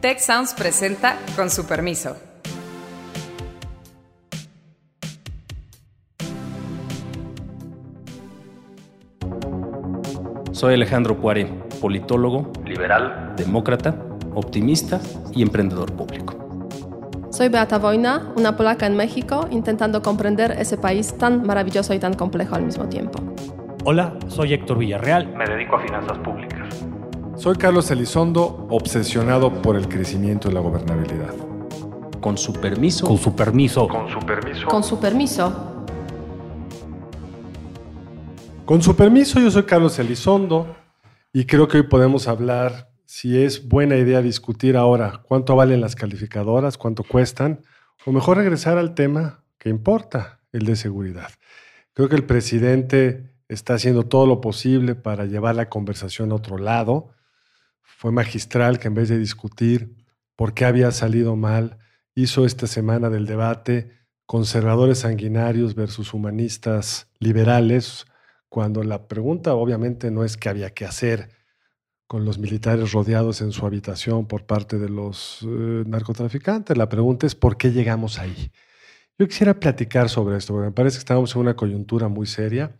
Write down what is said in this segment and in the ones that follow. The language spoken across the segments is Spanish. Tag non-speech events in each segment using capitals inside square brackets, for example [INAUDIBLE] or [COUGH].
Tech Sounds presenta con su permiso. Soy Alejandro Puare, politólogo, liberal, demócrata, optimista y emprendedor público. Soy Beata Wojna, una polaca en México, intentando comprender ese país tan maravilloso y tan complejo al mismo tiempo. Hola, soy Héctor Villarreal. Me dedico a finanzas públicas. Soy Carlos Elizondo, obsesionado por el crecimiento y la gobernabilidad. Con su permiso. Con su permiso. Con su permiso. Con su permiso. Con su permiso, yo soy Carlos Elizondo y creo que hoy podemos hablar si es buena idea discutir ahora cuánto valen las calificadoras, cuánto cuestan, o mejor regresar al tema que importa, el de seguridad. Creo que el presidente está haciendo todo lo posible para llevar la conversación a otro lado. Fue magistral que en vez de discutir por qué había salido mal, hizo esta semana del debate conservadores sanguinarios versus humanistas liberales, cuando la pregunta obviamente no es qué había que hacer con los militares rodeados en su habitación por parte de los eh, narcotraficantes, la pregunta es por qué llegamos ahí. Yo quisiera platicar sobre esto, porque me parece que estamos en una coyuntura muy seria.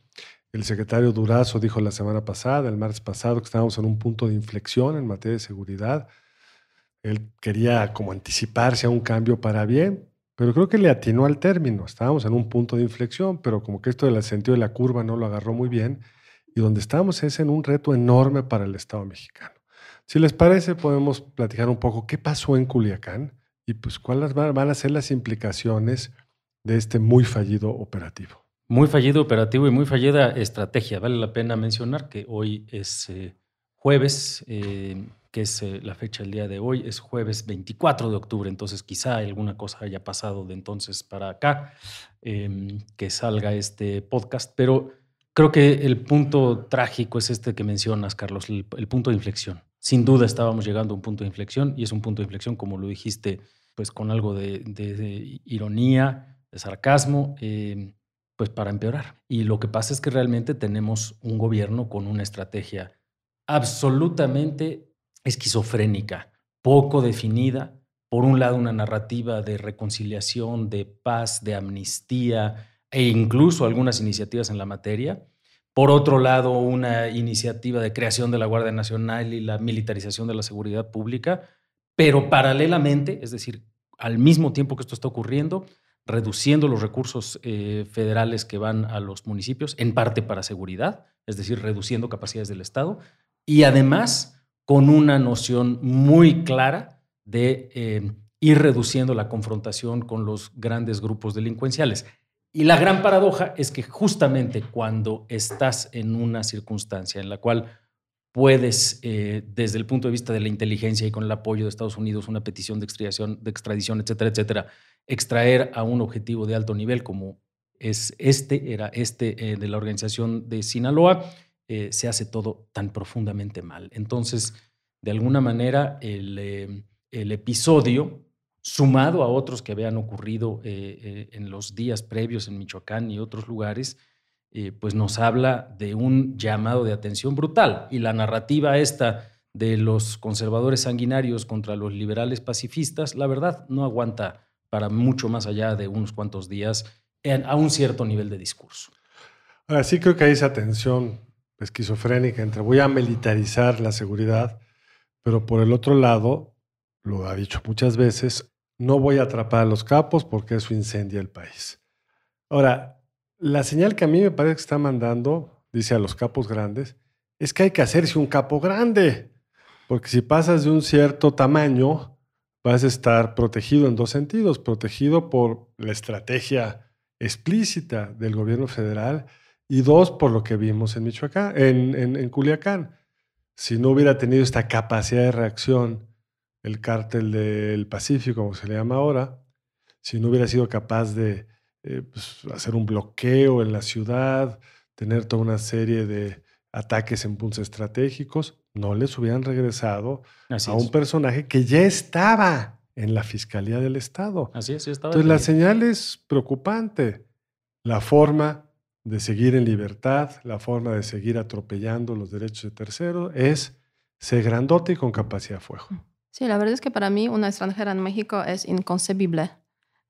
El secretario Durazo dijo la semana pasada, el martes pasado, que estábamos en un punto de inflexión en materia de seguridad. Él quería como anticiparse a un cambio para bien, pero creo que le atinó al término. Estábamos en un punto de inflexión, pero como que esto del sentido de la curva no lo agarró muy bien. Y donde estamos es en un reto enorme para el Estado mexicano. Si les parece, podemos platicar un poco qué pasó en Culiacán y pues cuáles van a ser las implicaciones de este muy fallido operativo. Muy fallido operativo y muy fallida estrategia. Vale la pena mencionar que hoy es eh, jueves, eh, que es eh, la fecha del día de hoy, es jueves 24 de octubre, entonces quizá alguna cosa haya pasado de entonces para acá, em, que salga este podcast, pero creo que el punto trágico es este que mencionas, Carlos, el, punto de inflexión. Sin duda estábamos llegando a un punto de inflexión y es un punto de inflexión, como lo dijiste, pues con algo de, de ironía, de sarcasmo, em, pues para empeorar. Y lo que pasa es que realmente tenemos un gobierno con una estrategia absolutamente esquizofrénica, poco definida. Por un lado, una narrativa de reconciliación, de paz, de amnistía e incluso algunas iniciativas en la materia. Por otro lado, una iniciativa de creación de la Guardia Nacional y la militarización de la seguridad pública. Pero paralelamente, es decir, al mismo tiempo que esto está ocurriendo, reduciendo los recursos eh, federales que van a los municipios, en parte para seguridad, es decir, reduciendo capacidades del Estado, y además con una noción muy clara de eh, ir reduciendo la confrontación con los grandes grupos delincuenciales. Y la gran paradoja es que justamente cuando estás en una circunstancia en la cual puedes, eh, desde el punto de vista de la inteligencia y con el apoyo de Estados Unidos, una petición de extradición, de extradición etcétera, etcétera, extraer a un objetivo de alto nivel como es este, era este eh, de la organización de Sinaloa, eh, se hace todo tan profundamente mal. Entonces, de alguna manera, el, eh, episodio, sumado a otros que habían ocurrido en los días previos en Michoacán y otros lugares, pues nos habla de un llamado de atención brutal. Y la narrativa esta de los conservadores sanguinarios contra los liberales pacifistas, la verdad, no aguanta para mucho más allá de unos cuantos días a un cierto nivel de discurso. Ahora sí creo que hay esa tensión esquizofrénica entre voy a militarizar la seguridad, pero por el otro lado, lo ha dicho muchas veces, no voy a atrapar a los capos porque eso incendia el país. Ahora, la señal que a mí me parece que está mandando, dice a los capos grandes, es que hay que hacerse un capo grande, porque si pasas de un cierto tamaño, vas a estar protegido en dos sentidos, protegido por la estrategia explícita del gobierno federal y dos, por lo que vimos en Michoacán, en, en, Culiacán. Si no hubiera tenido esta capacidad de reacción el cártel del Pacífico, como se le llama ahora, si no hubiera sido capaz de eh, pues, hacer un bloqueo en la ciudad, tener toda una serie de ataques en puntos estratégicos, no les hubieran regresado a un personaje que ya estaba en la Fiscalía del Estado. Así es, sí estaba. Entonces la señal es preocupante. La forma de seguir en libertad, la forma de seguir atropellando los derechos de terceros es ser grandote y con capacidad de fuego. Sí, la verdad es que para mí una extranjera en México es inconcebible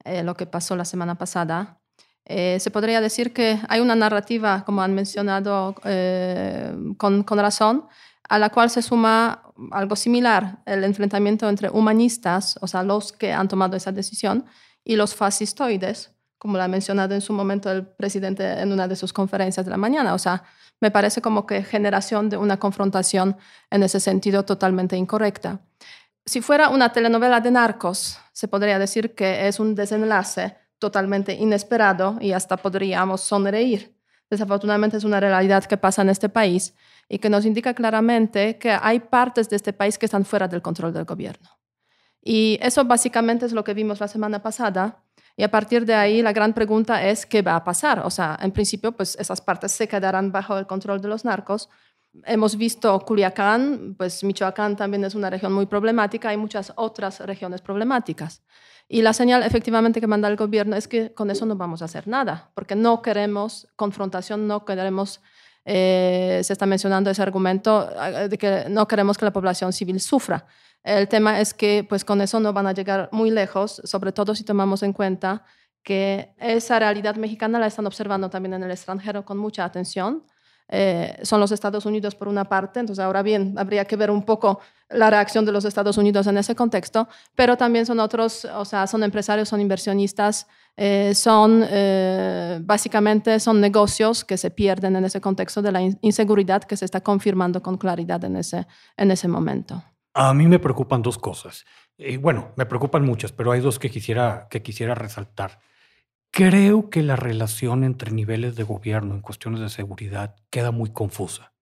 eh, lo que pasó la semana pasada. Eh, se podría decir que hay una narrativa, como han mencionado eh, con, con razón, a la cual se suma algo similar, el enfrentamiento entre humanistas, o sea, los que han tomado esa decisión, y los fascistoides, como lo ha mencionado en su momento el presidente en una de sus conferencias de la mañana. O sea, me parece como que generación de una confrontación en ese sentido totalmente incorrecta. Si fuera una telenovela de narcos, se podría decir que es un desenlace totalmente inesperado y hasta podríamos sonreír. Desafortunadamente es una realidad que pasa en este país y que nos indica claramente que hay partes de este país que están fuera del control del gobierno. Y eso básicamente es lo que vimos la semana pasada. Y a partir de ahí la gran pregunta es qué va a pasar. O sea, en principio, pues esas partes se quedarán bajo el control de los narcos. Hemos visto Culiacán, pues Michoacán también es una región muy problemática, hay muchas otras regiones problemáticas. Y la señal efectivamente que manda el gobierno es que con eso no vamos a hacer nada, porque no queremos confrontación, no queremos eh, se está mencionando ese argumento eh, de que no queremos que la población civil sufra. El tema es que pues con eso no van a llegar muy lejos, sobre todo si tomamos en cuenta que esa realidad mexicana la están observando también en el extranjero con mucha atención. Eh, son los Estados Unidos por una parte, entonces ahora bien, habría que ver un poco la reacción de los Estados Unidos en ese contexto, pero también son otros, o sea, son empresarios, son inversionistas, eh, son eh, básicamente son negocios que se pierden en ese contexto de la inseguridad que se está confirmando con claridad en ese, en ese momento. A mí me preocupan dos cosas. bueno, me preocupan muchas, pero hay dos que quisiera, que quisiera resaltar. Creo que la relación entre niveles de gobierno en cuestiones de seguridad queda muy confusa.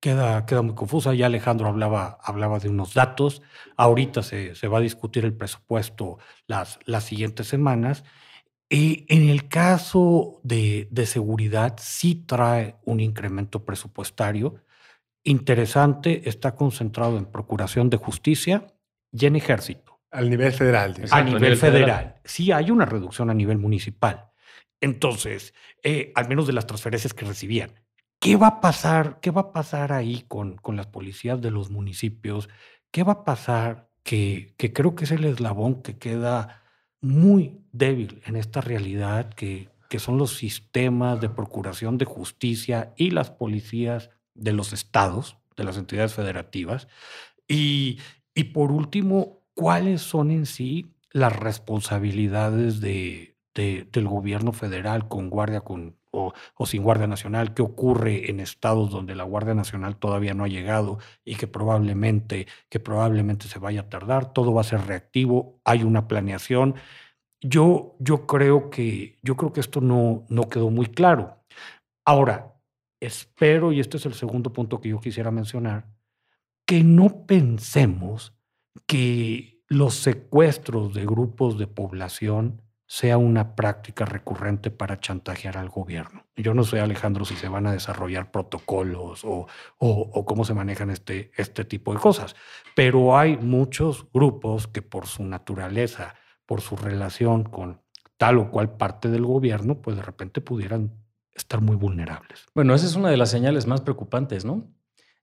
Queda, queda muy confusa. Ya Alejandro hablaba, hablaba de unos datos. Ahorita se, se va a discutir el presupuesto las, las siguientes semanas. Y en el caso de, de seguridad, sí trae un incremento presupuestario interesante. Está concentrado en Procuración de Justicia y en Ejército. Al nivel federal. a nivel, federal. Sí hay una reducción a nivel municipal. Entonces, eh, al menos de las transferencias que recibían. ¿Qué va a pasar? ¿Qué va a pasar ahí con, con las policías de los municipios? ¿Qué va a pasar? Que, que creo que es el eslabón que queda muy débil en esta realidad que, que son los sistemas de procuración de justicia y las policías de los estados, de las entidades federativas. Y, y por último, cuáles son en sí las responsabilidades de, del gobierno federal con guardia con, o, sin Guardia Nacional, qué ocurre en estados donde la Guardia Nacional todavía no ha llegado y que probablemente, que probablemente se vaya a tardar, todo va a ser reactivo, hay una planeación. Yo, yo, creo, que, yo creo que esto no, no quedó muy claro. Ahora, espero, y este es el segundo punto que yo quisiera mencionar, que no pensemos que los secuestros de grupos de población sea una práctica recurrente para chantajear al gobierno. Yo no sé, Alejandro, si se van a desarrollar protocolos o, cómo se manejan este, este tipo de cosas, pero hay muchos grupos que por su naturaleza, por su relación con tal o cual parte del gobierno, pues de repente pudieran estar muy vulnerables. Bueno, esa es una de las señales más preocupantes, ¿no?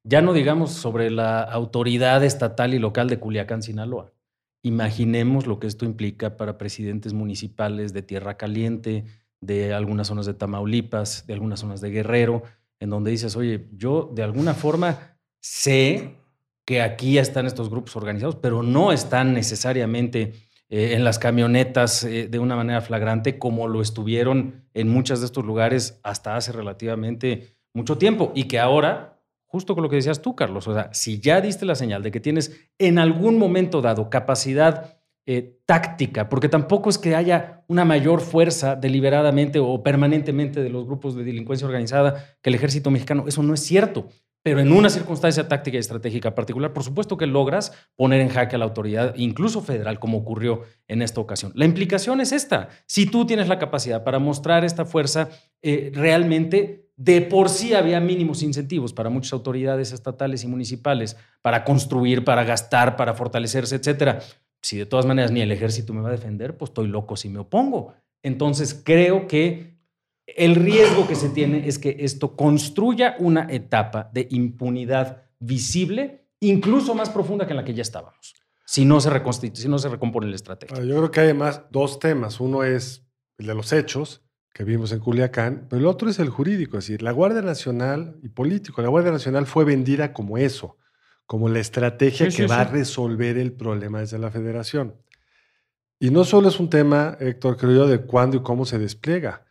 Ya no digamos sobre la autoridad estatal y local de Culiacán, Sinaloa. Imaginemos lo que esto implica para presidentes municipales de Tierra Caliente, de algunas zonas de Tamaulipas, de algunas zonas de Guerrero, en donde dices, oye, yo de alguna forma sé que aquí ya están estos grupos organizados, pero no están necesariamente eh, en las camionetas eh, de una manera flagrante como lo estuvieron en muchos de estos lugares hasta hace relativamente mucho tiempo y que ahora justo con lo que decías tú, Carlos. O sea, si ya diste la señal de que tienes en algún momento dado capacidad eh, táctica, porque tampoco es que haya una mayor fuerza deliberadamente o permanentemente de los grupos de delincuencia organizada que el ejército mexicano, eso no es cierto. Pero en una circunstancia táctica y estratégica particular, por supuesto que logras poner en jaque a la autoridad, incluso federal, como ocurrió en esta ocasión. La implicación es esta. Si tú tienes la capacidad para mostrar esta fuerza, eh, realmente de por sí había mínimos incentivos para muchas autoridades estatales y municipales para construir, para gastar, para fortalecerse, etcétera. Si de todas maneras ni el ejército me va a defender, pues estoy loco si me opongo. Entonces creo que el riesgo que se tiene es que esto construya una etapa de impunidad visible, incluso más profunda que en la que ya estábamos. si no se, reconstitu- si no se recompone la estrategia. Yo creo que hay además dos temas. Uno es el de los hechos que vimos en Culiacán, pero el otro es el jurídico. Es decir, la Guardia Nacional y político, la Guardia Nacional fue vendida como eso, como la estrategia Sí, que sí, va a resolver el problema desde la federación. Y no solo es un tema, Héctor, creo yo, de cuándo y cómo se despliega.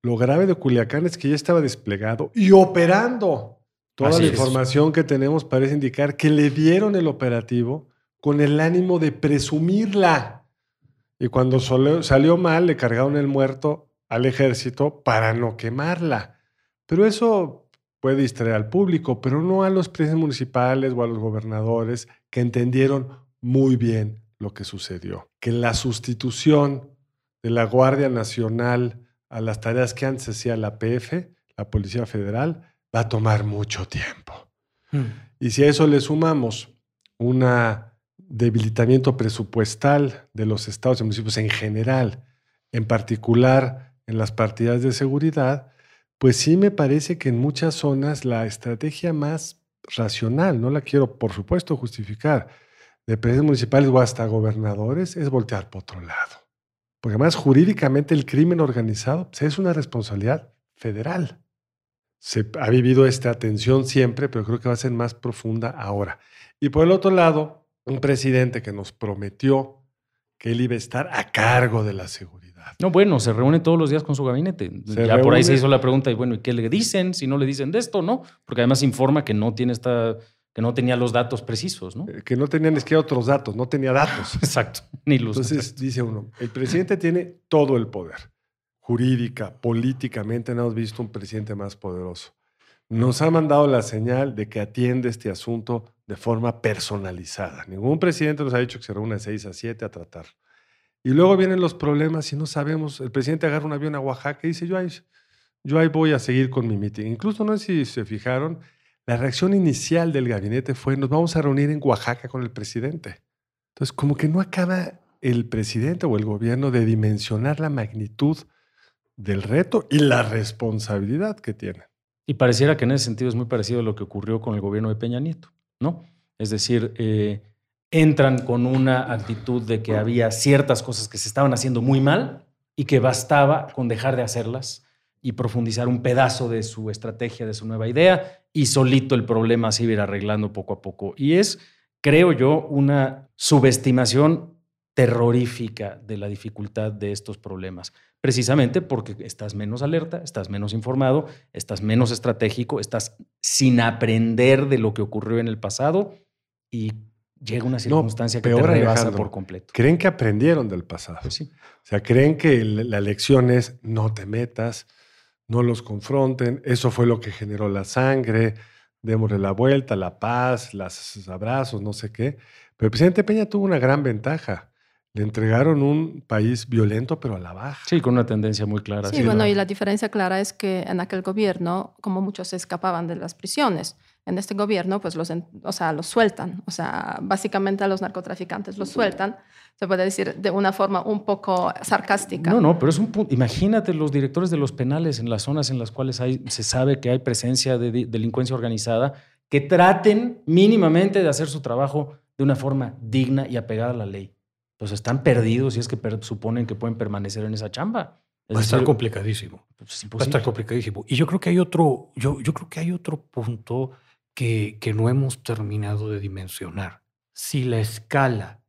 Lo grave de Culiacán es que ya estaba desplegado y operando. Toda Así la es. información que tenemos parece indicar que le dieron el operativo con el ánimo de presumirla. Y cuando salió mal, le cargaron el muerto al ejército para no quemarla. Pero eso puede distraer al público, pero no a los presidentes municipales o a los gobernadores que entendieron muy bien lo que sucedió. Que la sustitución de la Guardia Nacional a las tareas que antes hacía la PF, la Policía Federal, va a tomar mucho tiempo. Y si a eso le sumamos un debilitamiento presupuestal de los estados y municipios en general, en particular en las partidas de seguridad, pues sí me parece que en muchas zonas la estrategia más racional, no la quiero por supuesto justificar, de presidentes municipales o hasta gobernadores, es voltear por otro lado. Porque además jurídicamente el crimen organizado pues, es una responsabilidad federal. Se ha vivido esta tensión siempre, pero creo que va a ser más profunda ahora. Y por el otro lado, un presidente que nos prometió que él iba a estar a cargo de la seguridad. No, bueno, se reúne todos los días con su gabinete. Se ya por ahí se hizo la pregunta y bueno, ¿y qué le dicen? Si no le dicen de esto, ¿no? Porque además informa que no tiene esta, que no tenía los datos precisos, ¿no? Eh, Que no tenía ni siquiera otros datos, no tenía datos. [LAUGHS] Exacto. Ni los Entonces dice uno, el presidente tiene todo el poder, jurídica, políticamente, no hemos visto un presidente más poderoso. Nos ha mandado la señal de que atiende este asunto de forma personalizada. Ningún presidente nos ha dicho que se reúne de 6 a 7 a tratar. Y luego vienen los problemas y no sabemos. El presidente agarra un avión a Oaxaca y dice, yo ahí, yo ahí voy a seguir con mi meeting. Incluso no sé si se fijaron, la reacción inicial del gabinete fue, nos vamos a reunir en Oaxaca con el presidente. Entonces, como que no acaba el presidente o el gobierno de dimensionar la magnitud del reto y la responsabilidad que tiene. Y pareciera que en ese sentido es muy parecido a lo que ocurrió con el gobierno de Peña Nieto, Es decir, eh, entran con una actitud de que había ciertas cosas que se estaban haciendo muy mal y que bastaba con dejar de hacerlas y profundizar un pedazo de su estrategia, de su nueva idea, y solito el problema se iba arreglando poco a poco. Y es, creo yo, una subestimación terrorífica de la dificultad de estos problemas, precisamente porque estás menos alerta, estás menos informado, estás menos estratégico, estás sin aprender de lo que ocurrió en el pasado y llega una circunstancia que te rebasa Alejandro. por completo. Creen que aprendieron del pasado. Pues sí. O sea, creen que la lección es no te metas, no los confronten. Eso fue lo que generó la sangre. Démosle la vuelta, la paz, los abrazos, no sé qué. Pero el presidente Peña tuvo una gran ventaja. Le entregaron un país violento, pero a la baja. Sí, con una tendencia muy clara. Sí, sí, bueno, ¿no? y la diferencia clara es que en aquel gobierno, como muchos se escapaban de las prisiones, en este gobierno, pues los, en- o sea, los sueltan. O sea, básicamente a los narcotraficantes los sueltan, se puede decir de una forma un poco sarcástica. No, no, pero es un punto. Imagínate los directores de los penales en las zonas en las cuales hay, se sabe que hay presencia de delincuencia organizada, que traten mínimamente de hacer su trabajo de una forma digna y apegada a la ley. Pues están perdidos si es que per- suponen que pueden permanecer en esa chamba. Es Va a estar decir, complicadísimo. pues, es Va a estar complicadísimo. Y yo creo que hay otro, yo, yo creo que hay otro punto que, que no hemos terminado de dimensionar. Si la escala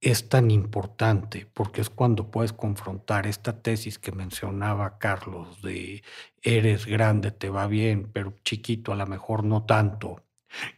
es tan importante, porque es cuando puedes confrontar esta tesis que mencionaba Carlos de eres grande, te va bien, pero chiquito a lo mejor no tanto.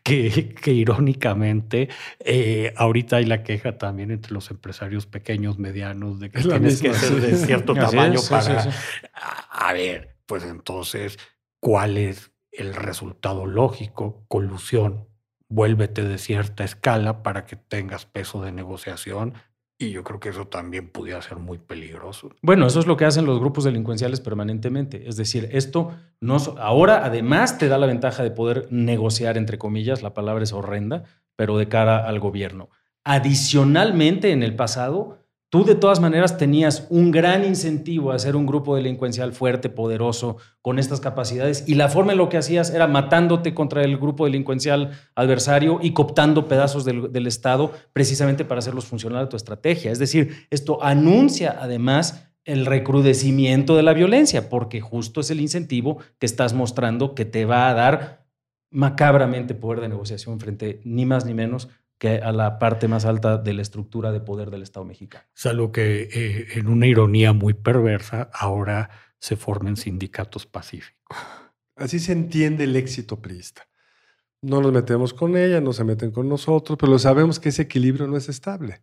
Que, que irónicamente eh, ahorita hay la queja también entre los empresarios pequeños, medianos, de que la tienes que ser de cierto [LAUGHS] tamaño es, sí, para, sí, sí. a a ver, pues entonces, ¿cuál es el resultado lógico? Colusión. Vuélvete de cierta escala para que tengas peso de negociación. Y yo creo que eso también pudiera ser muy peligroso. Bueno, eso es lo que hacen los grupos delincuenciales permanentemente. Es decir, esto no ahora además te da la ventaja de poder negociar entre comillas, la palabra es horrenda, pero de cara al gobierno. Adicionalmente, en el pasado Tú de todas maneras tenías un gran incentivo a ser un grupo delincuencial fuerte, poderoso, con estas capacidades, y la forma en lo que hacías era matándote contra el grupo delincuencial adversario y cooptando pedazos del, del Estado precisamente para hacerlos funcionar a tu estrategia. Es decir, esto anuncia además el recrudecimiento de la violencia, porque justo es el incentivo que estás mostrando que te va a dar macabramente poder de negociación frente ni más ni menos que a la parte más alta de la estructura de poder del Estado mexicano. Salvo que eh, en una ironía muy perversa, ahora se formen sindicatos pacíficos. Así se entiende el éxito priista. No nos metemos con ella, no se meten con nosotros, pero sabemos que ese equilibrio no es estable.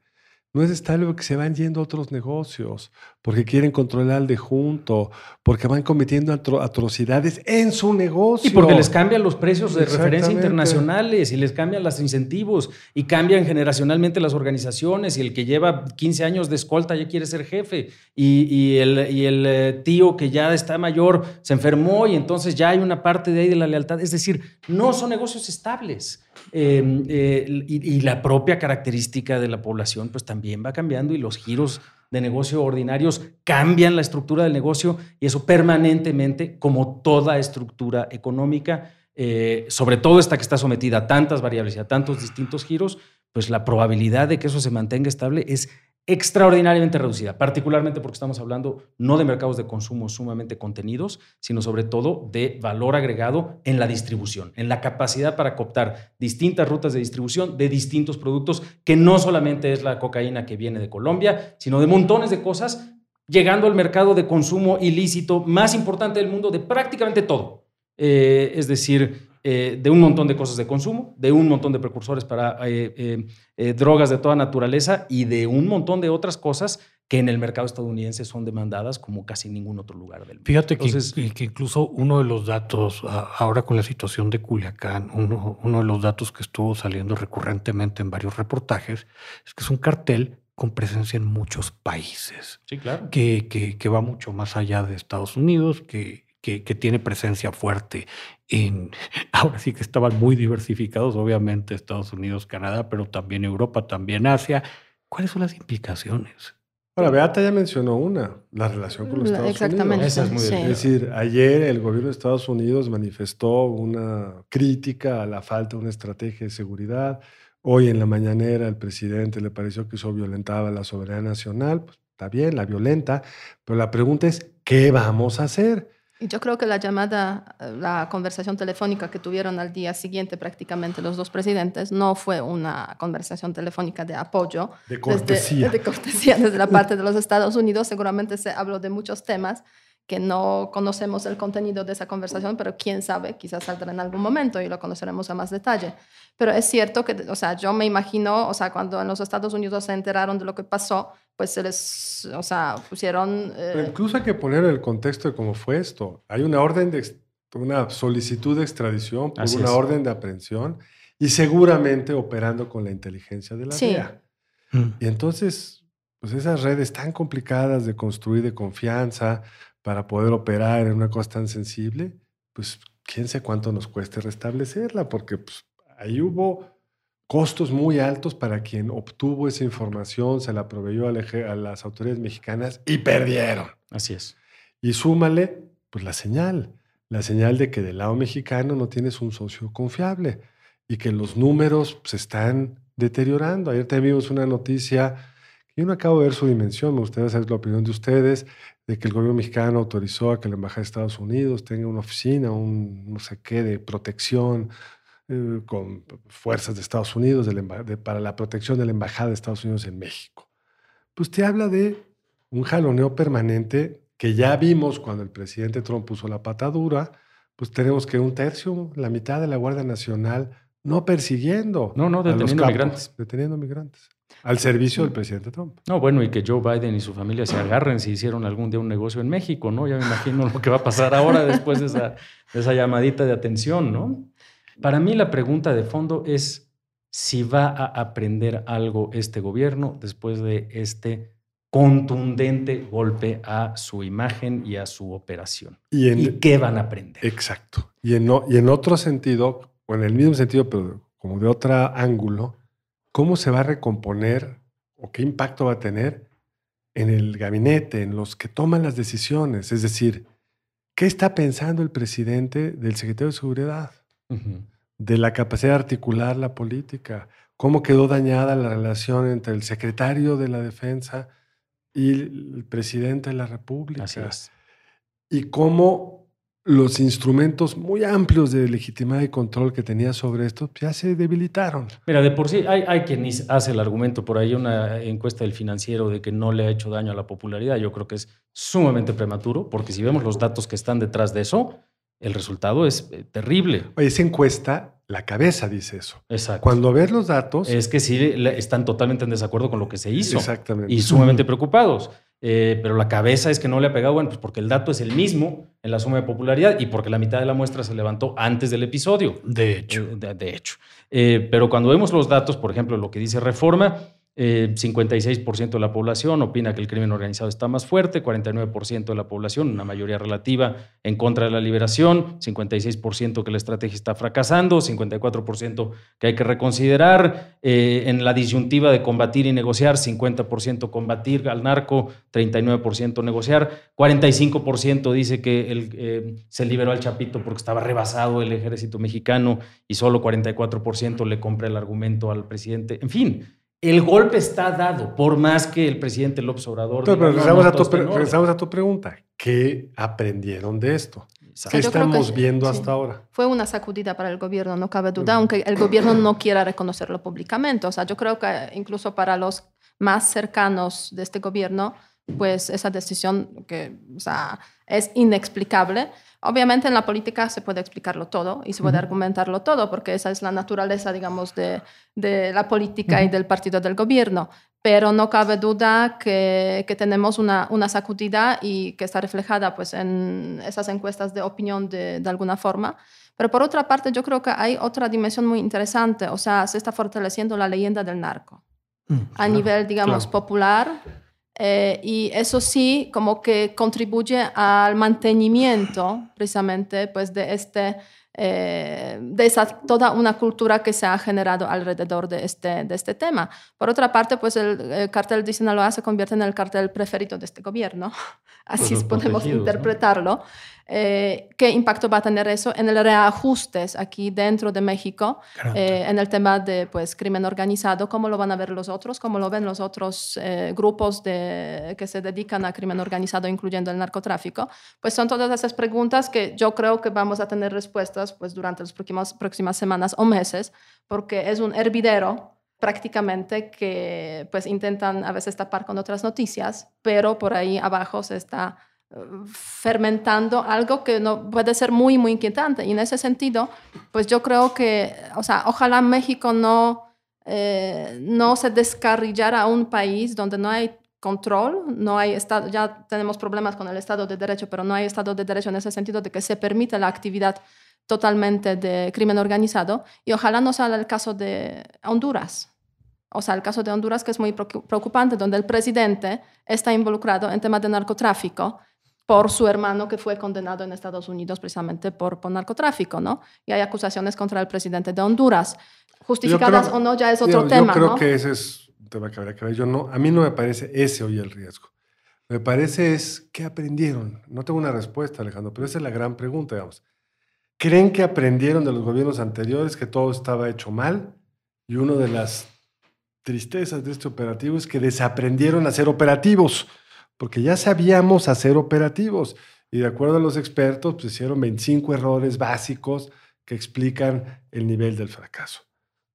No es estable porque se van yendo a otros negocios, porque quieren controlar al de junto, porque van cometiendo atro atrocidades en su negocio. Y porque les cambian los precios de referencia internacionales y les cambian los incentivos y cambian generacionalmente las organizaciones y el que lleva 15 años de escolta ya quiere ser jefe y, y el, y el eh, tío que ya está mayor se enfermó y entonces ya hay una parte de ahí de la lealtad. Es decir, no son negocios estables. Eh, eh, y, y, la propia característica de la población pues también va cambiando y los giros de negocio ordinarios cambian la estructura del negocio y eso permanentemente, como toda estructura económica, eh, sobre todo esta que está sometida a tantas variables y a tantos distintos giros, pues la probabilidad de que eso se mantenga estable es extraordinariamente reducida, particularmente porque estamos hablando no de mercados de consumo sumamente contenidos, sino sobre todo de valor agregado en la distribución, en la capacidad para cooptar distintas rutas de distribución de distintos productos, que no solamente es la cocaína que viene de Colombia, sino de montones de cosas, llegando al mercado de consumo ilícito más importante del mundo de prácticamente todo. Eh, es decir, eh, de un montón de cosas de consumo, de un montón de precursores para eh, eh, drogas de toda naturaleza y de un montón de otras cosas que en el mercado estadounidense son demandadas como casi ningún otro lugar del mundo. Fíjate que, que, incluso uno de los datos, ahora con la situación de Culiacán, uno, uno de los datos que estuvo saliendo recurrentemente en varios reportajes es que es un cartel con presencia en muchos países. Sí, claro. Que, que, que va mucho más allá de Estados Unidos, que, que, que, tiene presencia fuerte en, [LAUGHS] ahora sí que estaban muy diversificados, obviamente Estados Unidos, Canadá, pero también Europa, también Asia. ¿Cuáles son las implicaciones? Ahora, Beata ya mencionó una, la relación con los Estados Exactamente, Unidos. Esa es muy sí. Es decir, ayer el gobierno de Estados Unidos manifestó una crítica a la falta de una estrategia de seguridad. Hoy en la mañanera el presidente le pareció que eso violentaba la soberanía nacional. Pues, está bien, la violenta, pero la pregunta es, ¿qué vamos a hacer? Yo creo que la llamada, la conversación telefónica que tuvieron al día siguiente prácticamente los dos presidentes no fue una conversación telefónica de apoyo. De cortesía. Desde, de cortesía desde la parte de los Estados Unidos. Seguramente se habló de muchos temas que no conocemos el contenido de esa conversación, pero quién sabe, quizás saldrá en algún momento y lo conoceremos a más detalle. Pero es cierto que, o sea, yo me imagino, o sea, cuando en los Estados Unidos se enteraron de lo que pasó, pues se les, o sea, pusieron... Eh... Pero incluso hay que poner el contexto de cómo fue esto. Hay una orden de, una solicitud de extradición por Así una es. orden de aprehensión y seguramente operando con la inteligencia de la Sí. DEA. Y entonces, pues esas redes tan complicadas de construir de confianza para poder operar en una cosa tan sensible, pues quién sé cuánto nos cueste restablecerla, porque pues, ahí hubo costos muy altos para quien obtuvo esa información, se la proveyó a las autoridades mexicanas y perdieron. Así es. Y súmale, pues la señal, la señal de que del lado mexicano no tienes un socio confiable y que los números se están deteriorando. Ayer también vimos una noticia yo no acabo de ver su dimensión, me gustaría saber la opinión de ustedes, de que el gobierno mexicano autorizó a que la Embajada de Estados Unidos tenga una oficina, un no sé qué, de protección eh, con fuerzas de Estados Unidos de la de- para la protección de la Embajada de Estados Unidos en México. Pues te habla de un jaloneo permanente que ya vimos cuando el presidente Trump puso la patadura, pues tenemos que un tercio, la mitad de la Guardia Nacional no persiguiendo. No, no, a los deteniendo capos, migrantes. Deteniendo migrantes. Al servicio del presidente Trump. No, bueno, y que Joe Biden y su familia se agarren si hicieron algún día un negocio en México, ¿no? Ya me imagino lo que va a pasar ahora después de esa, de esa llamadita de atención, ¿no? Para mí la pregunta de fondo es si va a aprender algo este gobierno después de este contundente golpe a su imagen y a su operación. Y en, ¿Y qué van a aprender? Exacto. Y en, o- y en otro sentido, o en el mismo sentido, pero como de otro ángulo, ¿cómo se va a recomponer o qué impacto va a tener en el gabinete, en los que toman las decisiones. Es decir, ¿qué está pensando el presidente del secretario de Seguridad? De la capacidad de articular la política. ¿Cómo quedó dañada la relación entre el secretario de la Defensa y el presidente de la República? Así es. y cómo los instrumentos muy amplios de legitimidad y control que tenía sobre esto ya se debilitaron. Mira, de por sí hay, hay quien hace el argumento por ahí, una encuesta del financiero de que no le ha hecho daño a la popularidad. Yo creo que es sumamente prematuro, porque si vemos los datos que están detrás de eso, el resultado es eh, terrible. Oye, esa encuesta, la cabeza dice eso. Exacto. Cuando ves los datos, Es que sí están totalmente en desacuerdo con lo que se hizo. exactamente. y sumamente preocupados. Eh, pero la cabeza es que no le ha pegado, bueno, pues porque el dato es el mismo en la suma de popularidad y porque la mitad de la muestra se levantó antes del episodio. De hecho. Eh, de, de hecho. Eh, pero cuando vemos los datos, por ejemplo, lo que dice Reforma, eh, 56% de la población opina que el crimen organizado está más fuerte, 49% de la población, una mayoría relativa, en contra de la liberación, 56% que la estrategia está fracasando, 54% que hay que reconsiderar, eh, en la disyuntiva de combatir y negociar, 50% combatir al narco, 39% negociar, 45% dice que eh, se liberó al Chapito porque estaba rebasado el ejército mexicano y solo 44% le compra el argumento al presidente. En fin, el golpe está dado, por más que el presidente López Obrador... Entonces, pero diga, "No, regresamos, no, a tu, está en pre- orden". regresamos a tu pregunta. ¿Qué aprendieron de esto? ¿Qué que estamos viendo sí. hasta ahora? Fue una sacudida para el gobierno, no cabe duda, aunque el gobierno no quiera reconocerlo públicamente. O sea, yo creo que incluso para los más cercanos de este gobierno, pues esa decisión que o sea, es inexplicable. Obviamente en la política se puede explicarlo todo y se puede argumentarlo todo, porque esa es la naturaleza, digamos, de, de la política y del partido del gobierno. Pero no cabe duda que, que tenemos una, una sacudida y que está reflejada pues, en esas encuestas de opinión de, de alguna forma. Pero por otra parte, yo creo que hay otra dimensión muy interesante, o sea, se está fortaleciendo la leyenda del narco a nivel, digamos, claro. popular. Eh, y eso sí, como que contribuye al mantenimiento precisamente pues, de, este, eh, de esa, toda una cultura que se ha generado alrededor de este, de este tema. Por otra parte, pues el, eh, cartel de Sinaloa se convierte en el cartel preferido de este gobierno. [LAUGHS] Así los podemos protegidos, ¿no? Eh, ¿Qué impacto va a tener eso en el reajustes aquí dentro de México? eh, en el tema de pues, crimen organizado, cómo lo van a ver los otros, cómo lo ven los otros eh, grupos de, que se dedican a crimen organizado, incluyendo el narcotráfico. Pues son todas esas preguntas que yo creo que vamos a tener respuestas pues, durante las próximas, próximas semanas o meses, porque es un hervidero prácticamente que pues intentan a veces tapar con otras noticias, pero por ahí abajo se está fermentando algo que no puede ser muy muy inquietante. Y en ese sentido pues yo creo que o sea ojalá México no eh, no se descarrillara a un país donde no hay control no hay estado ya tenemos problemas con el Estado de Derecho pero no hay Estado de Derecho en ese sentido de que se permite la actividad totalmente de crimen organizado. Y ojalá no sea el caso de Honduras. O sea, el caso de Honduras, que es muy preocu- preocupante, donde el presidente está involucrado en temas de narcotráfico por su hermano que fue condenado en Estados Unidos precisamente por, por narcotráfico, ¿no? Y hay acusaciones contra el presidente de Honduras. Justificadas creo- o no, ya es otro Yo- tema, Yo creo ¿no? que ese es un tema que habría que ver. Yo no, a mí no me parece ese hoy el riesgo. Me parece es qué aprendieron. No tengo una respuesta, Alejandro, pero esa es la gran pregunta, digamos. ¿Creen que aprendieron de los gobiernos anteriores que todo estaba hecho mal? Y una de las tristezas de este operativo es que desaprendieron a ser operativos, porque ya sabíamos hacer operativos. Y de acuerdo a los expertos, pues hicieron 25 errores básicos que explican el nivel del fracaso.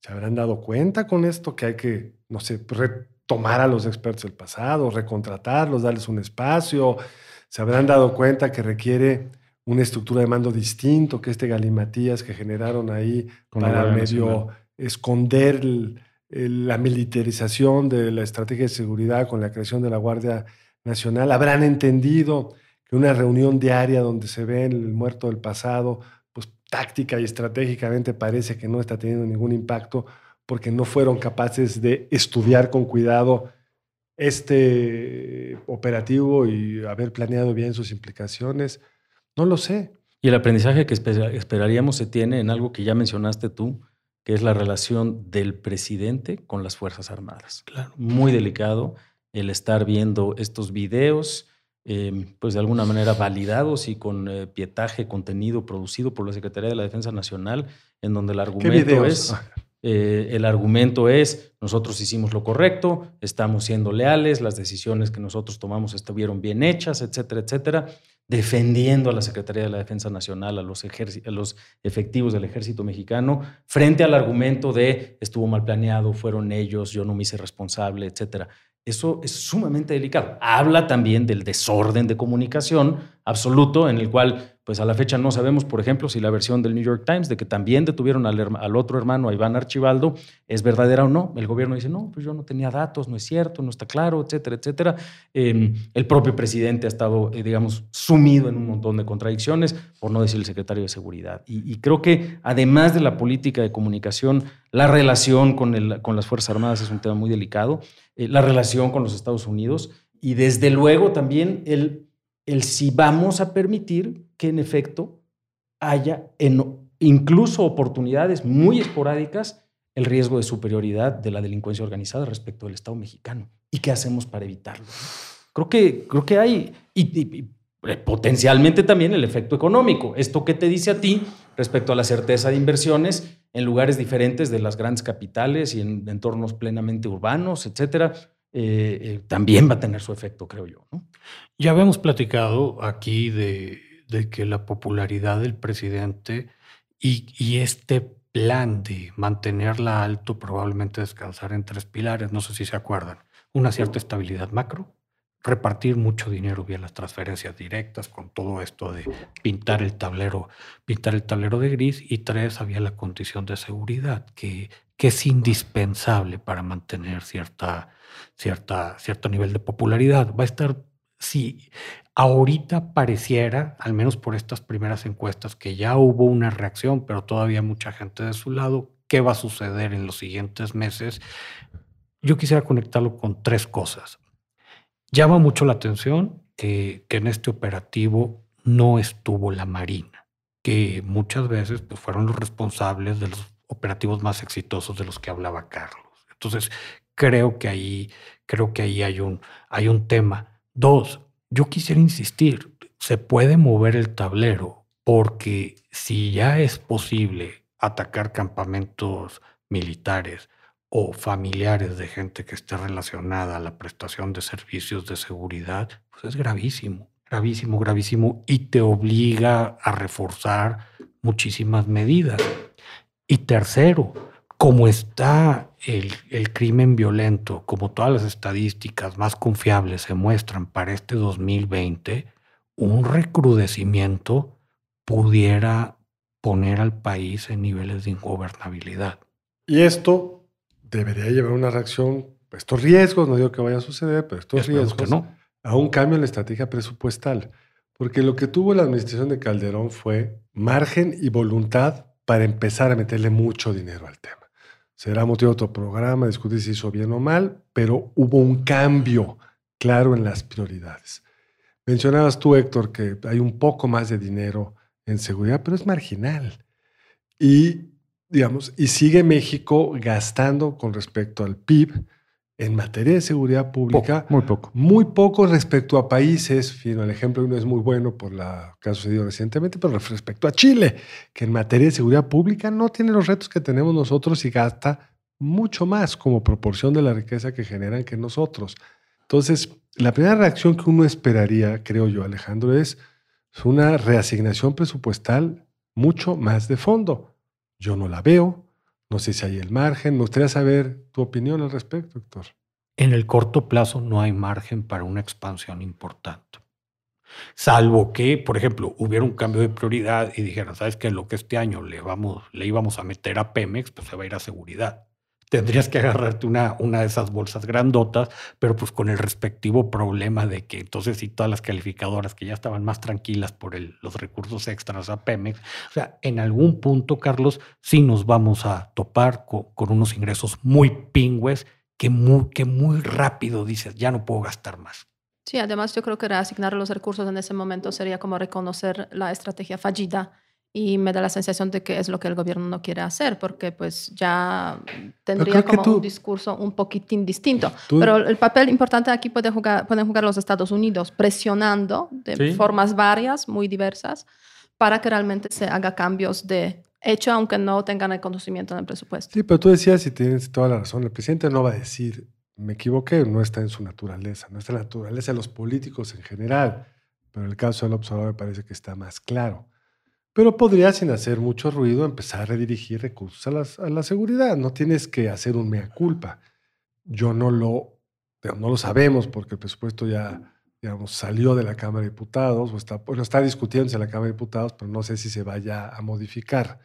¿Se habrán dado cuenta con esto que hay que, no sé, retomar a los expertos del pasado, recontratarlos, darles un espacio? ¿Se habrán dado cuenta que requiere una estructura de mando distinto que este galimatías que generaron ahí Con para medio Nacional. esconder el- el- la militarización de la estrategia de seguridad con la creación de la Guardia Nacional? ¿Habrán entendido que una reunión diaria donde se ve el muerto del pasado, pues táctica y estratégicamente parece que no está teniendo ningún impacto porque no fueron capaces de estudiar con cuidado este operativo y haber planeado bien sus implicaciones? No lo sé. Y el aprendizaje que espe- esperaríamos se tiene en algo que ya mencionaste tú, que es la relación del presidente con las Fuerzas Armadas. Claro. Muy delicado el estar viendo estos videos, eh, pues de alguna manera validados y con eh, pietaje, contenido producido por la Secretaría de la Defensa Nacional, en donde el argumento es... Eh, el argumento es, nosotros hicimos lo correcto, estamos siendo leales, las decisiones que nosotros tomamos estuvieron bien hechas, etcétera, etcétera, defendiendo a la Secretaría de la Defensa Nacional, a los, a los efectivos del ejército mexicano, frente al argumento de estuvo mal planeado, fueron ellos, yo no me hice responsable, etcétera. Eso es sumamente delicado. Habla también del desorden de comunicación absoluto en el cual pues a la fecha no sabemos, por ejemplo, si la versión del New York Times de que también detuvieron al, otro hermano, a Iván Archibaldo, es verdadera o no. El gobierno dice, no, pues yo no tenía datos, no es cierto, no está claro, etcétera, etcétera. Em, el propio presidente ha estado, eh, digamos, sumido en un montón de contradicciones, por no decir el secretario de Seguridad. Y, creo que además de la política de comunicación, la relación con, el, con las Fuerzas Armadas es un tema muy delicado, eh, la relación con los Estados Unidos y desde luego también el el si vamos a permitir que en efecto haya incluso oportunidades muy esporádicas el riesgo de superioridad de la delincuencia organizada respecto del Estado mexicano. ¿Y qué hacemos para evitarlo? Creo que, creo que hay, y, eh, potencialmente también el efecto económico. Esto que te dice a ti respecto a la certeza de inversiones en lugares diferentes de las grandes capitales y en entornos plenamente urbanos, etcétera, eh, eh, también va a tener su efecto, creo yo. Ya habíamos platicado aquí de, que la popularidad del presidente y, este plan de mantenerla alto, probablemente descansar en tres pilares, no sé si se acuerdan, una cierta estabilidad macro, repartir mucho dinero vía las transferencias directas con todo esto de pintar el tablero, pintar el tablero de gris y tres había la condición de seguridad que, que es indispensable para mantener cierta cierta, cierto nivel de popularidad. Va a estar, si ahorita pareciera, al menos por estas primeras encuestas, que ya hubo una reacción, pero todavía mucha gente de su lado, ¿qué va a suceder en los siguientes meses? Yo quisiera conectarlo con tres cosas. Llama mucho la atención que, que en este operativo no estuvo la Marina, que muchas veces pues, fueron los responsables de los operativos más exitosos de los que hablaba Carlos. Entonces, creo que ahí, creo que ahí hay un, hay un tema. Dos, yo quisiera insistir, se puede mover el tablero porque si ya es posible atacar campamentos militares o familiares de gente que esté relacionada a la prestación de servicios de seguridad, pues es gravísimo, gravísimo, gravísimo y te obliga a reforzar muchísimas medidas. Y tercero, como está el, crimen violento, como todas las estadísticas más confiables se muestran para este 2020, un recrudecimiento pudiera poner al país en niveles de ingobernabilidad. Y esto debería llevar una reacción, estos riesgos, no digo que vaya a suceder, pero estos riesgos a un cambio en la estrategia presupuestal. Porque lo que tuvo la administración de Calderón fue margen y voluntad para empezar a meterle mucho dinero al tema. Será motivo de otro programa, discutir si hizo bien o mal, pero hubo un cambio claro en las prioridades. Mencionabas tú, Héctor, que hay un poco más de dinero en seguridad, pero es marginal. Y, digamos, y sigue México gastando con respecto al PIB en materia de seguridad pública. muy poco. Muy poco respecto a países, fino, el ejemplo no es muy bueno por la que ha sucedido recientemente, pero respecto a Chile, que en materia de seguridad pública no tiene los retos que tenemos nosotros y gasta mucho más como proporción de la riqueza que generan que nosotros. Entonces, la primera reacción que uno esperaría, creo yo, Alejandro, es una reasignación presupuestal mucho más de fondo. Yo no la veo, no sé si hay el margen. Me gustaría saber tu opinión al respecto, Héctor. En el corto plazo no hay margen para una expansión importante. Salvo que, por ejemplo, hubiera un cambio de prioridad y dijera, ¿sabes qué? Lo que este año le, vamos, le íbamos a meter a Pemex, pues se va a ir a seguridad tendrías que agarrarte una, una de esas bolsas grandotas, pero pues con el respectivo problema de que entonces si todas las calificadoras que ya estaban más tranquilas por el, los recursos extras a Pemex, o sea, en algún punto, Carlos, sí nos vamos a topar con, unos ingresos muy pingües que muy, que muy rápido dices, ya no puedo gastar más. Sí, además yo creo que reasignar los recursos en ese momento sería como reconocer la estrategia fallida y me da la sensación de que es lo que el gobierno no quiere hacer, porque pues ya tendría como tú- un discurso un poquitín distinto. Tú- Pero el papel importante aquí puede jugar, pueden jugar los Estados Unidos, presionando de Sí. formas varias, muy diversas, para que realmente se haga cambios de hecho, aunque no tengan el conocimiento en el presupuesto. Sí, pero tú decías, y tienes toda la razón, el presidente no va a decir, me equivoqué, no está en su naturaleza, no está en la naturaleza de los políticos en general, pero el caso del observador me parece que está más claro. Pero podría, sin hacer mucho ruido, empezar a redirigir recursos a, la seguridad. No tienes que hacer un mea culpa. Yo no lo, no lo sabemos porque el presupuesto ya digamos, salió de la Cámara de Diputados o está, bueno, está discutiéndose en la Cámara de Diputados, pero no sé si se vaya a modificar.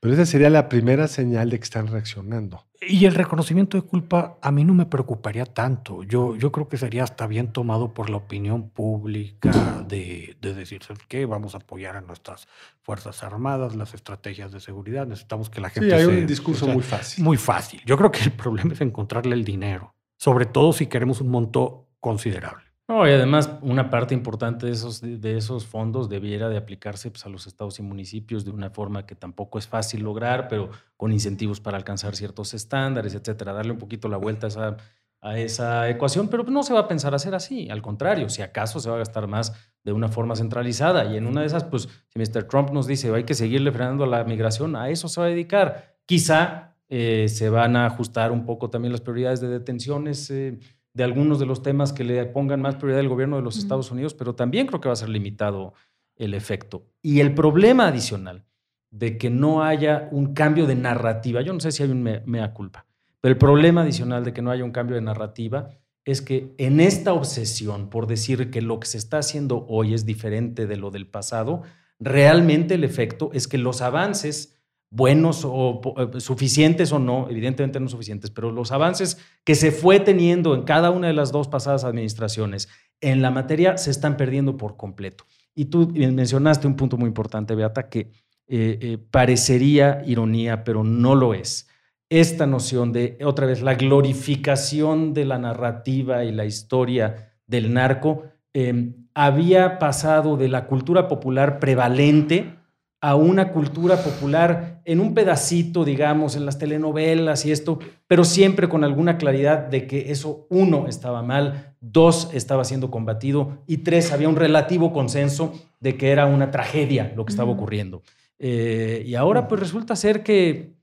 Pero esa sería la primera señal de que están reaccionando. Y el reconocimiento de culpa a mí no me preocuparía tanto. Yo, yo creo que sería hasta bien tomado por la opinión pública de, de decir, ¿sabes qué? Vamos a apoyar a nuestras Fuerzas Armadas, las estrategias de seguridad. Necesitamos que la gente Sí, hay se- un discurso o sea, muy fácil. Muy fácil. Yo creo que el problema es encontrarle el dinero, sobre todo si queremos un monto considerable. No, y además una parte importante de esos, de esos fondos debiera de aplicarse pues, a los estados y municipios de una forma que tampoco es fácil lograr, pero con incentivos para alcanzar ciertos estándares, etcétera. Darle un poquito la vuelta a esa, a esa ecuación, pero no se va a pensar hacer así. Al contrario, si acaso se va a gastar más de una forma centralizada. Y en una de esas, pues, si Mr. Trump nos dice hay que seguirle frenando la migración, a eso se va a dedicar. Quizá eh, se van a ajustar un poco también las prioridades de detenciones. eh, de algunos de los temas que le pongan más prioridad al gobierno de los. Estados Unidos, pero también creo que va a ser limitado el efecto. Y el problema adicional de que no haya un cambio de narrativa, yo no sé si hay un me- mea culpa, pero el problema adicional de que no haya un cambio de narrativa es que en esta obsesión por decir que lo que se está haciendo hoy es diferente de lo del pasado, realmente el efecto es que los avances buenos o eh, suficientes o no, evidentemente no suficientes, pero los avances que se fue teniendo en cada una de las dos pasadas administraciones en la materia se están perdiendo por completo. Y tú mencionaste un punto muy importante, Beata, que eh, eh, parecería ironía, pero no lo es. Esta noción de, otra vez, la glorificación de la narrativa y la historia del narco eh, había pasado de la cultura popular prevalente a una cultura popular en un pedacito, digamos, en las telenovelas y esto, pero siempre con alguna claridad de que eso, uno, estaba mal, dos, estaba siendo combatido y tres, había un relativo consenso de que era una tragedia lo que estaba ocurriendo. Eh, y ahora pues resulta ser que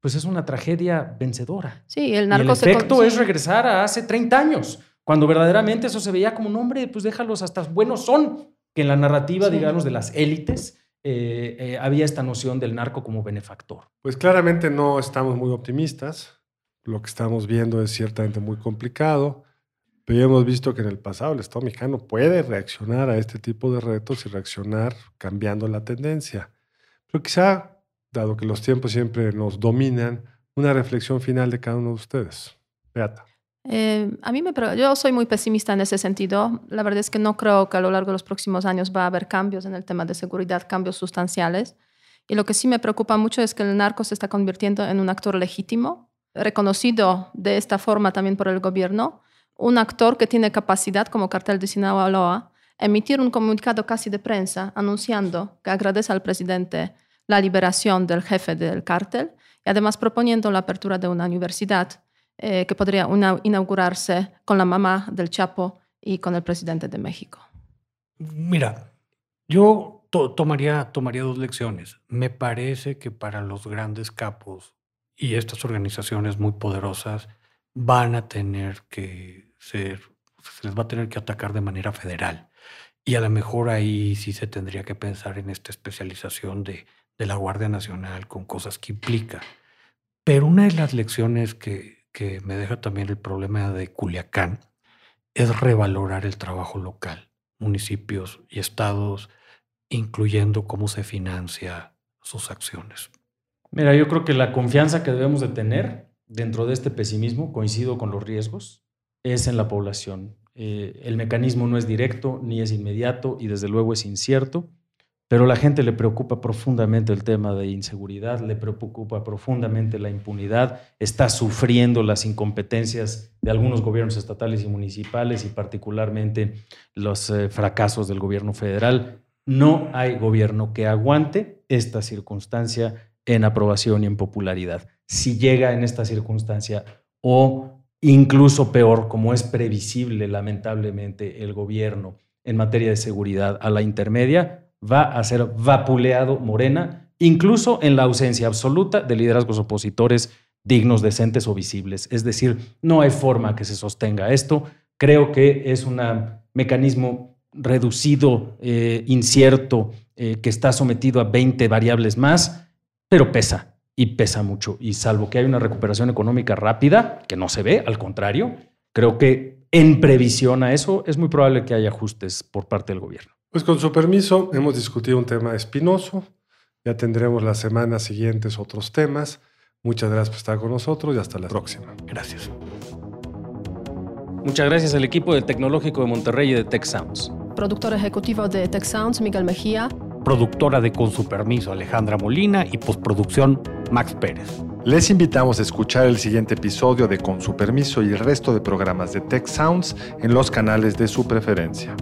pues es una tragedia vencedora. Sí, el Y el narco con- efecto es regresar a hace 30 años, cuando verdaderamente eso se veía como un hombre, pues déjalos hasta buenos son, que en la narrativa, Sí. digamos, de las élites, eh, eh, había esta noción del narco como benefactor. Pues claramente no estamos muy optimistas. Lo que estamos viendo es ciertamente muy complicado. Pero ya hemos visto que en el pasado el Estado mexicano puede reaccionar a este tipo de retos y reaccionar cambiando la tendencia. Pero quizá, dado que los tiempos siempre nos dominan, una reflexión final de cada uno de ustedes. Beata. Eh, a mí me, yo soy muy pesimista en ese sentido. La verdad es que no creo que a lo largo de los próximos años va a haber cambios en el tema de seguridad, cambios sustanciales. Y lo que sí me preocupa mucho es que el narco se está convirtiendo en un actor legítimo, reconocido de esta forma también por el gobierno, un actor que tiene capacidad, como cartel de Sinaloa, emitir un comunicado casi de prensa anunciando que agradece al presidente la liberación del jefe del cártel y además proponiendo la apertura de una universidad eh, que podría una- inaugurarse con la mamá del Chapo y con el presidente de México. Mira, yo to- tomaría, tomaría dos lecciones. Me parece que para los grandes capos y estas organizaciones muy poderosas van a tener que ser, se les va a tener que atacar de manera federal. Y a lo mejor ahí sí se tendría que pensar en esta especialización de, de la Guardia Nacional con cosas que implica. Pero una de las lecciones que, que me deja también el problema de Culiacán es revalorar el trabajo local municipios y estados, incluyendo cómo se financia sus acciones. Mira, yo creo que la confianza que debemos de tener dentro de este pesimismo, coincido con los riesgos, es en la población. Eh, el mecanismo no es directo ni es inmediato y desde luego es incierto, pero la gente le preocupa profundamente el tema de inseguridad, le preocupa profundamente la impunidad, está sufriendo las incompetencias de algunos gobiernos estatales y municipales y particularmente los eh, fracasos del gobierno federal. No hay gobierno que aguante esta circunstancia en aprobación y en popularidad. Si llega en esta circunstancia o incluso peor, como es previsible lamentablemente el gobierno en materia de seguridad a la intermedia, va a ser vapuleado Morena, incluso en la ausencia absoluta de liderazgos opositores dignos, decentes o visibles. Es decir, no hay forma que se sostenga esto. Creo que es un mecanismo reducido, eh, incierto, eh, que está sometido a 20 variables más, pero pesa y pesa mucho. Y salvo que hay una recuperación económica rápida, que no se ve, al contrario, creo que en previsión a eso es muy probable que haya ajustes por parte del gobierno. Pues con su permiso, hemos discutido un tema espinoso. Ya tendremos las semanas siguientes otros temas. Muchas gracias por estar con nosotros y hasta la próxima. Gracias. Muchas gracias al equipo del Tecnológico de Monterrey y de Tech Sounds. Productor ejecutivo de Tech Sounds, Miguel Mejía. Productora de Con su permiso, Alejandra Molina y postproducción, Max Pérez. Les invitamos a escuchar el siguiente episodio de Con su permiso y el resto de programas de Tech Sounds en los canales de su preferencia.